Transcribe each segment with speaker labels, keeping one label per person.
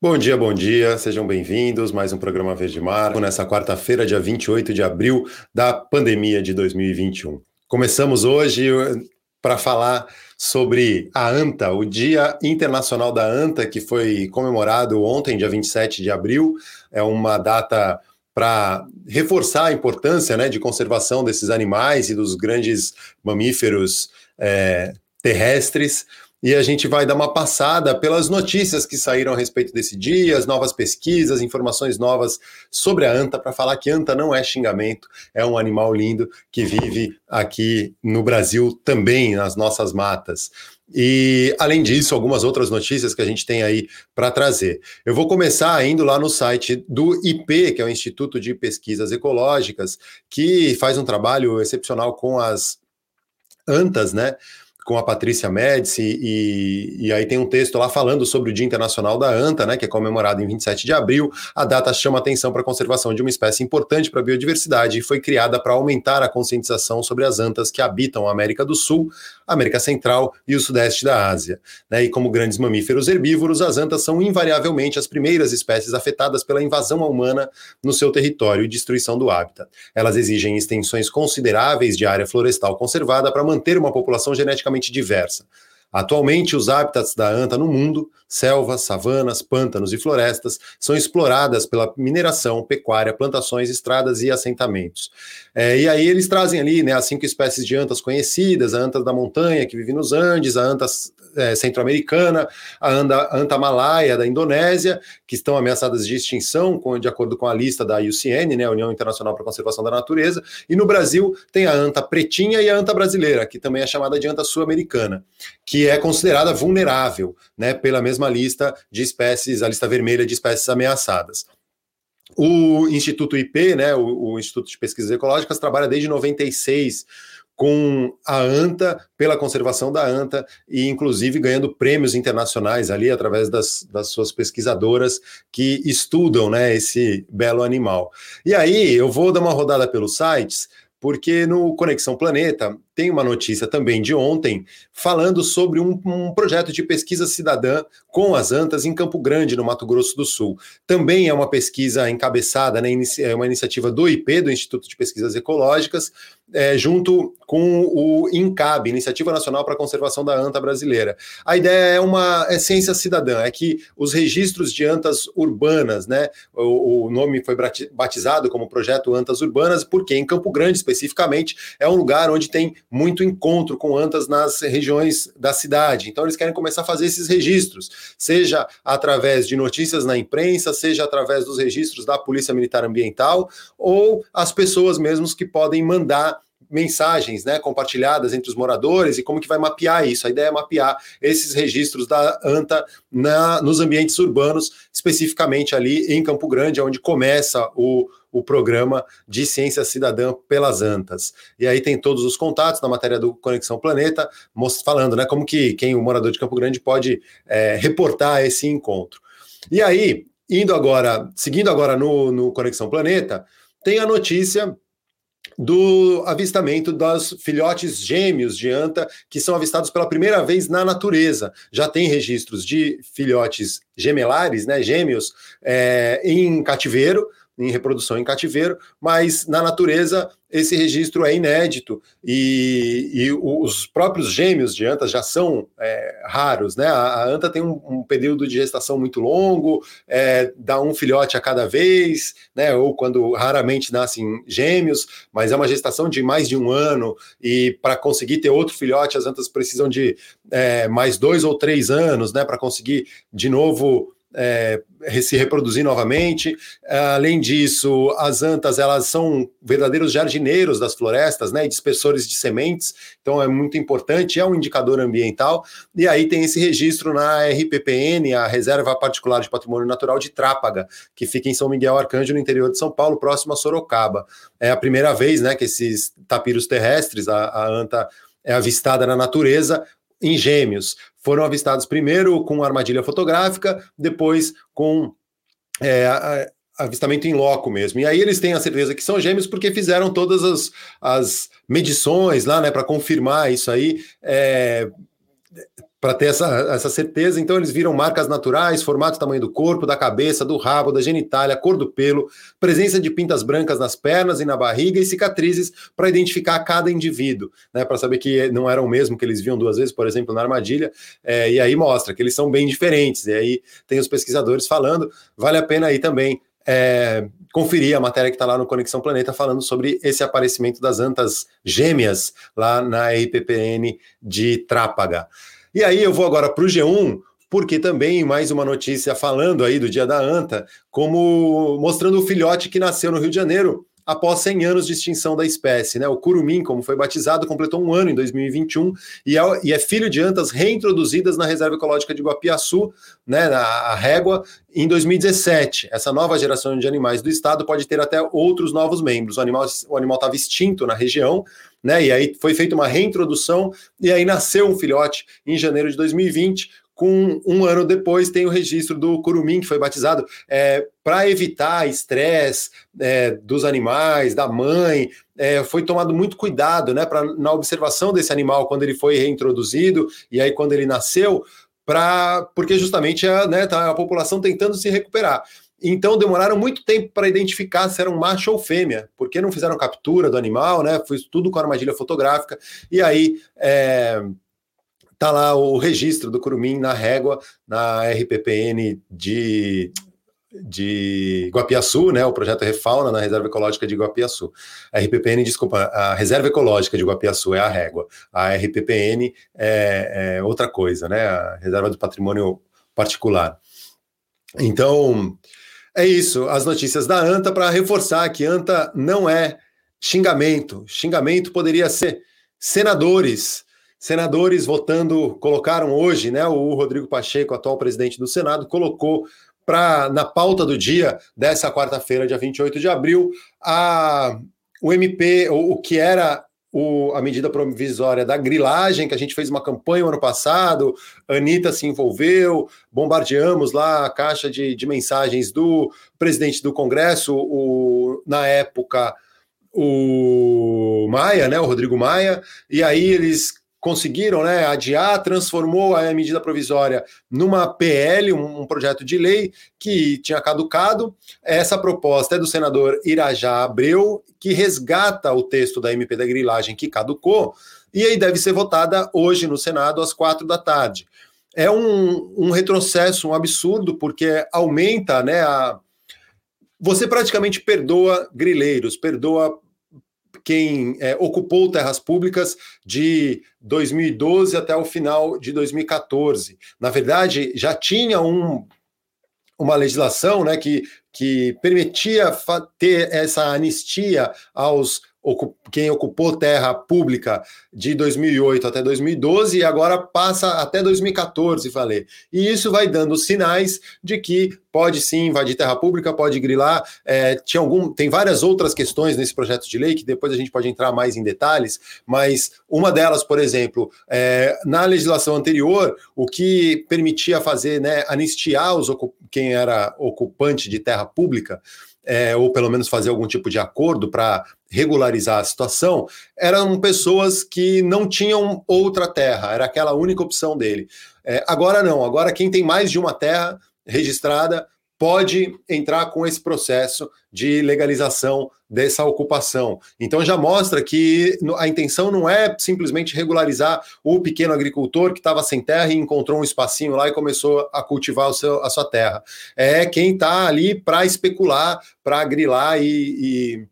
Speaker 1: Bom dia, bom dia, sejam bem-vindos. Mais um programa Verde Mar, nessa quarta-feira, dia 28 de abril da pandemia de 2021. Começamos hoje eh, para falar sobre a ANTA, o Dia Internacional da ANTA, que foi comemorado ontem, dia 27 de abril. É uma data para reforçar a importância né, de conservação desses animais e dos grandes mamíferos é, terrestres e a gente vai dar uma passada pelas notícias que saíram a respeito desse dia, as novas pesquisas, informações novas sobre a anta, para falar que anta não é xingamento, é um animal lindo que vive aqui no Brasil também, nas nossas matas. E, além disso, algumas outras notícias que a gente tem aí para trazer. Eu vou começar indo lá no site do IP, que é o Instituto de Pesquisas Ecológicas, que faz um trabalho excepcional com as antas, né? Com a Patrícia Médici, e, e, aí tem um texto lá falando sobre o Dia Internacional da Anta, né, que é comemorado em 27 de abril. A data chama atenção para a conservação de uma espécie importante para a biodiversidade e foi criada para aumentar a conscientização sobre as antas que habitam a América do Sul, América Central e o Sudeste da Ásia. Né, e como grandes mamíferos herbívoros, as antas são invariavelmente as primeiras espécies afetadas pela invasão humana no seu território e destruição do hábitat. Elas exigem extensões consideráveis de área florestal conservada para manter uma população geneticamente diversa. Atualmente, os hábitats da anta no mundo, selvas, savanas, pântanos e florestas, são exploradas pela mineração, pecuária, plantações, estradas e assentamentos. É, e aí eles trazem ali né, as cinco espécies de antas conhecidas: a anta da montanha, que vive nos Andes, a anta é, centro-americana, a anta, malaia da Indonésia, que estão ameaçadas de extinção, com, de acordo com a lista da IUCN, né, União Internacional para a Conservação da Natureza, e no Brasil tem a anta pretinha e a anta brasileira, que também é chamada de anta sul-americana, que é considerada vulnerável, né, pela mesma lista de espécies, a lista vermelha de espécies ameaçadas. O Instituto IP, né, o, o Instituto de Pesquisas Ecológicas, trabalha desde 96 com a ANTA, pela conservação da ANTA, e inclusive ganhando prêmios internacionais ali através das, das suas pesquisadoras que estudam né, esse belo animal. E aí eu vou dar uma rodada pelos sites, porque no Conexão Planeta tem uma notícia também de ontem falando sobre um, um, projeto de pesquisa cidadã com as antas em Campo Grande, no Mato Grosso do Sul. Também é uma pesquisa encabeçada, né, é uma iniciativa do IP, do Instituto de Pesquisas Ecológicas, é, junto com o INCAB, Iniciativa Nacional para a Conservação da Anta Brasileira. A ideia é uma é ciência cidadã, é que os registros de antas urbanas, né, o, o nome foi batizado como Projeto Antas Urbanas, porque em Campo Grande, especificamente, é um lugar onde tem muito encontro com antas nas regiões da cidade. Então, eles querem começar a fazer esses registros, seja através de notícias na imprensa, seja através dos registros da Polícia Militar Ambiental, ou as pessoas mesmos que podem mandar mensagens né, compartilhadas entre os moradores e como que vai mapear isso. A ideia é mapear esses registros da ANTA na, nos ambientes urbanos, especificamente ali em Campo Grande, onde começa o, o programa de ciência cidadã pelas ANTAs. E aí tem todos os contatos na matéria do Conexão Planeta, falando né, como que quem, o morador de Campo Grande, pode é, reportar esse encontro. E aí, indo agora, seguindo agora no, no Conexão Planeta, tem a notícia do avistamento dos filhotes gêmeos de anta que são avistados pela primeira vez na natureza. Já tem registros de filhotes gemelares, né, gêmeos, é, em cativeiro, em reprodução em cativeiro, mas na natureza esse registro é inédito e, e os próprios gêmeos de antas já são é, raros, né? A, a, anta tem um, um, período de gestação muito longo, é, dá um filhote a cada vez, né? Ou quando raramente nascem gêmeos, mas é uma gestação de mais de um ano e para conseguir ter outro filhote as antas precisam de é, mais dois ou três anos, né? Para conseguir de novo é, se reproduzir novamente. Além disso, as antas elas são verdadeiros jardineiros das florestas, né, e dispersores de sementes. Então é muito importante, é um indicador ambiental. E aí tem esse registro na RPPN, a Reserva Particular de Patrimônio Natural de Trápaga, que fica em São Miguel Arcanjo, no interior de São Paulo, próximo a Sorocaba. É a primeira vez, né, que esses tapiros terrestres, a, a anta é avistada na natureza, em gêmeos. Foram avistados primeiro com armadilha fotográfica, depois com é, avistamento em loco mesmo. E aí eles têm a certeza que são gêmeos porque fizeram todas as, as medições lá, né, para confirmar isso aí. É, para ter essa, essa certeza. Então, eles viram marcas naturais, formato tamanho do corpo, da cabeça, do rabo, da genitália, cor do pelo, presença de pintas brancas nas pernas e na barriga e cicatrizes para identificar cada indivíduo, né? Para saber que não era o mesmo que eles viam duas vezes, por exemplo, na armadilha. É, e aí mostra que eles são bem diferentes. E aí tem os pesquisadores falando. Vale a pena aí também é, conferir a matéria que está lá no Conexão Planeta falando sobre esse aparecimento das antas gêmeas lá na RPPN de Trápaga. E aí eu vou agora para o G1, porque também mais uma notícia falando aí do dia da anta, como mostrando o filhote que nasceu no Rio de Janeiro após 100 anos de extinção da espécie. Né? O curumim, como foi batizado, completou um ano em 2021 e é, e é filho de antas reintroduzidas na Reserva Ecológica de Guapiaçu, né, na régua, em 2017. Essa nova geração de animais do estado pode ter até outros novos membros. O animal o animal estava extinto na região, né? E aí foi feita uma reintrodução e aí nasceu um filhote em janeiro de 2020 com um ano depois tem o registro do curumim, que foi batizado é, para evitar estresse é, dos animais, da mãe. É, foi tomado muito cuidado né, pra, na observação desse animal quando ele foi reintroduzido e aí quando ele nasceu, pra, porque justamente a, né, tá a população tentando se recuperar. Então demoraram muito tempo para identificar se era um macho ou fêmea, porque não fizeram captura do animal, né? Foi tudo com armadilha fotográfica. E aí é, Tá lá o registro do curumim na régua, na RPPN de, de Guapiaçu, né, o projeto Refauna na Reserva Ecológica de Guapiaçu. RPPN, desculpa, a Reserva Ecológica de Guapiaçu é a régua. A RPPN é, é outra coisa, né, a Reserva do Patrimônio Particular. Então, é isso, as notícias da ANTA para reforçar que ANTA não é xingamento. Xingamento poderia ser senadores Senadores votando, colocaram hoje, né? O Rodrigo Pacheco, atual presidente do Senado, colocou para na pauta do dia dessa quarta-feira, dia 28 de abril, a, o MP, o, o que era o, a medida provisória da grilagem, que a gente fez uma campanha ano passado, a Anitta se envolveu, bombardeamos lá a caixa de, de mensagens do presidente do Congresso, o, na época o Maia, né, o Rodrigo Maia, e aí eles conseguiram né, adiar, transformou a medida provisória numa PL, um, projeto de lei que tinha caducado. Essa proposta é do senador Irajá Abreu, que resgata o texto da MP da grilagem que caducou, e aí deve ser votada hoje no Senado às quatro da tarde. É um, um retrocesso, um absurdo, porque aumenta né, a. Você praticamente perdoa grileiros, perdoa quem é, ocupou terras públicas de 2012 até o final de 2014. Na verdade, já tinha um, uma legislação né, que, que permitia ter essa anistia aos quem ocupou terra pública de 2008 até 2012 e agora passa até 2014, falei. E isso vai dando sinais de que pode sim invadir terra pública, pode grilar. É, tinha algum, tem várias outras questões nesse projeto de lei que depois a gente pode entrar mais em detalhes, mas uma delas, por exemplo, é, na legislação anterior, o que permitia fazer, né, anistiar os quem era ocupante de terra pública é, ou pelo menos fazer algum tipo de acordo para regularizar a situação, eram pessoas que não tinham outra terra, era aquela única opção dele. É, agora não, agora quem tem mais de uma terra registrada pode entrar com esse processo de legalização dessa ocupação. Então já mostra que a intenção não é simplesmente regularizar o pequeno agricultor que estava sem terra e encontrou um espacinho lá e começou a cultivar seu, a sua terra. É quem está ali para especular, para grilar e, e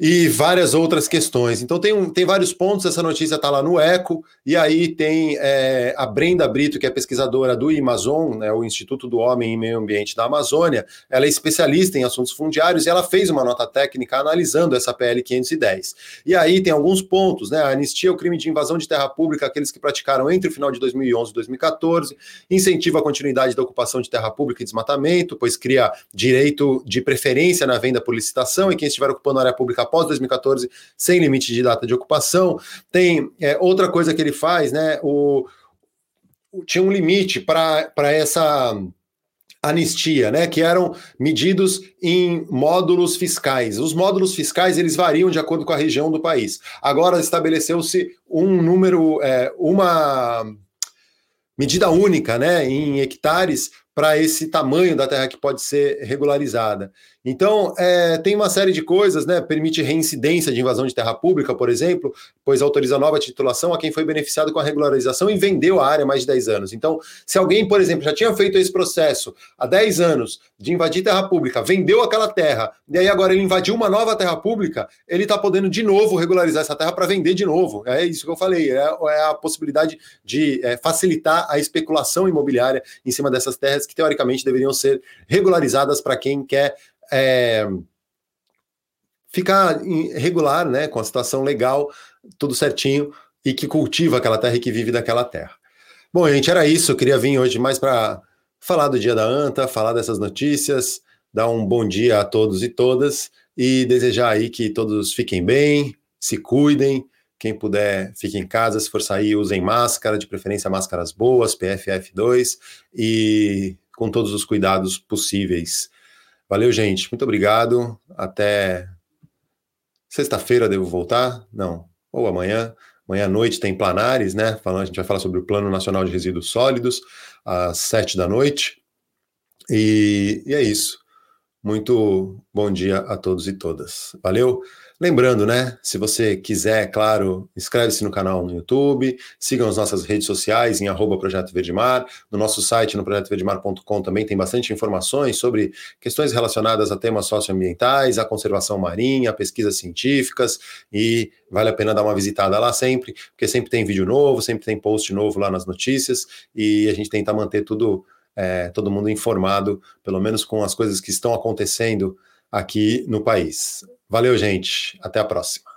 Speaker 1: e várias outras questões. Então tem, um, tem vários pontos, essa notícia está lá no ECO, e aí tem é, a Brenda Brito, que é pesquisadora do Amazon, né, o Instituto do Homem e Meio Ambiente da Amazônia, ela é especialista em assuntos fundiários e ela fez uma nota técnica analisando essa PL 510. E aí tem alguns pontos, né, a anistia ao crime de invasão de terra pública, aqueles que praticaram entre o final de 2011 e 2014, incentiva a continuidade da ocupação de terra pública e desmatamento, pois cria direito de preferência na venda por licitação e quem estiver ocupando área pública após 2014, sem limite de data de ocupação. Tem é, outra coisa que ele faz, né? O, o tinha um limite para essa anistia, né, que eram medidos em módulos fiscais. Os módulos fiscais eles variam de acordo com a região do país. Agora estabeleceu-se um número, é, uma medida única, né, em hectares para esse tamanho da terra que pode ser regularizada. Então, é, tem uma série de coisas, né? Permite reincidência de invasão de terra pública, por exemplo, pois autoriza nova titulação a quem foi beneficiado com a regularização e vendeu a área há mais de 10 anos. Então, se alguém, por exemplo, já tinha feito esse processo há 10 anos de invadir terra pública, vendeu aquela terra, e aí agora ele invadiu uma nova terra pública, ele está podendo de novo regularizar essa terra para vender de novo. É isso que eu falei, é, é a possibilidade de é, facilitar a especulação imobiliária em cima dessas terras que teoricamente deveriam ser regularizadas para quem quer é, ficar regular, né, com a situação legal, tudo certinho, e que cultiva aquela terra e que vive daquela terra. Bom, gente, era isso. Eu queria vir hoje mais para falar do dia da ANTA, falar dessas notícias, dar um bom dia a todos e todas e desejar aí que todos fiquem bem, se cuidem. Quem puder, fique em casa. Se for sair, usem máscara, de preferência máscaras boas, PFF2 e com todos os cuidados possíveis. Valeu, gente. Muito obrigado. Até sexta-feira devo voltar? Não. Ou amanhã. Amanhã à noite tem Planares, né? A gente vai falar sobre o Plano Nacional de Resíduos Sólidos, às sete da noite. E, e é isso. Muito bom dia a todos e todas. Valeu. Lembrando, né? Se você quiser, claro, inscreve-se no canal no YouTube, sigam as nossas redes sociais em arroba Projeto Verdemar, no nosso site no projetoverdemar.com também tem bastante informações sobre questões relacionadas a temas socioambientais, a conservação marinha, pesquisas científicas, e vale a pena dar uma visitada lá sempre, porque sempre tem vídeo novo, sempre tem post novo lá nas notícias, e a gente tenta manter tudo, é, todo mundo informado, pelo menos com as coisas que estão acontecendo aqui no país. Valeu, gente. Até a próxima.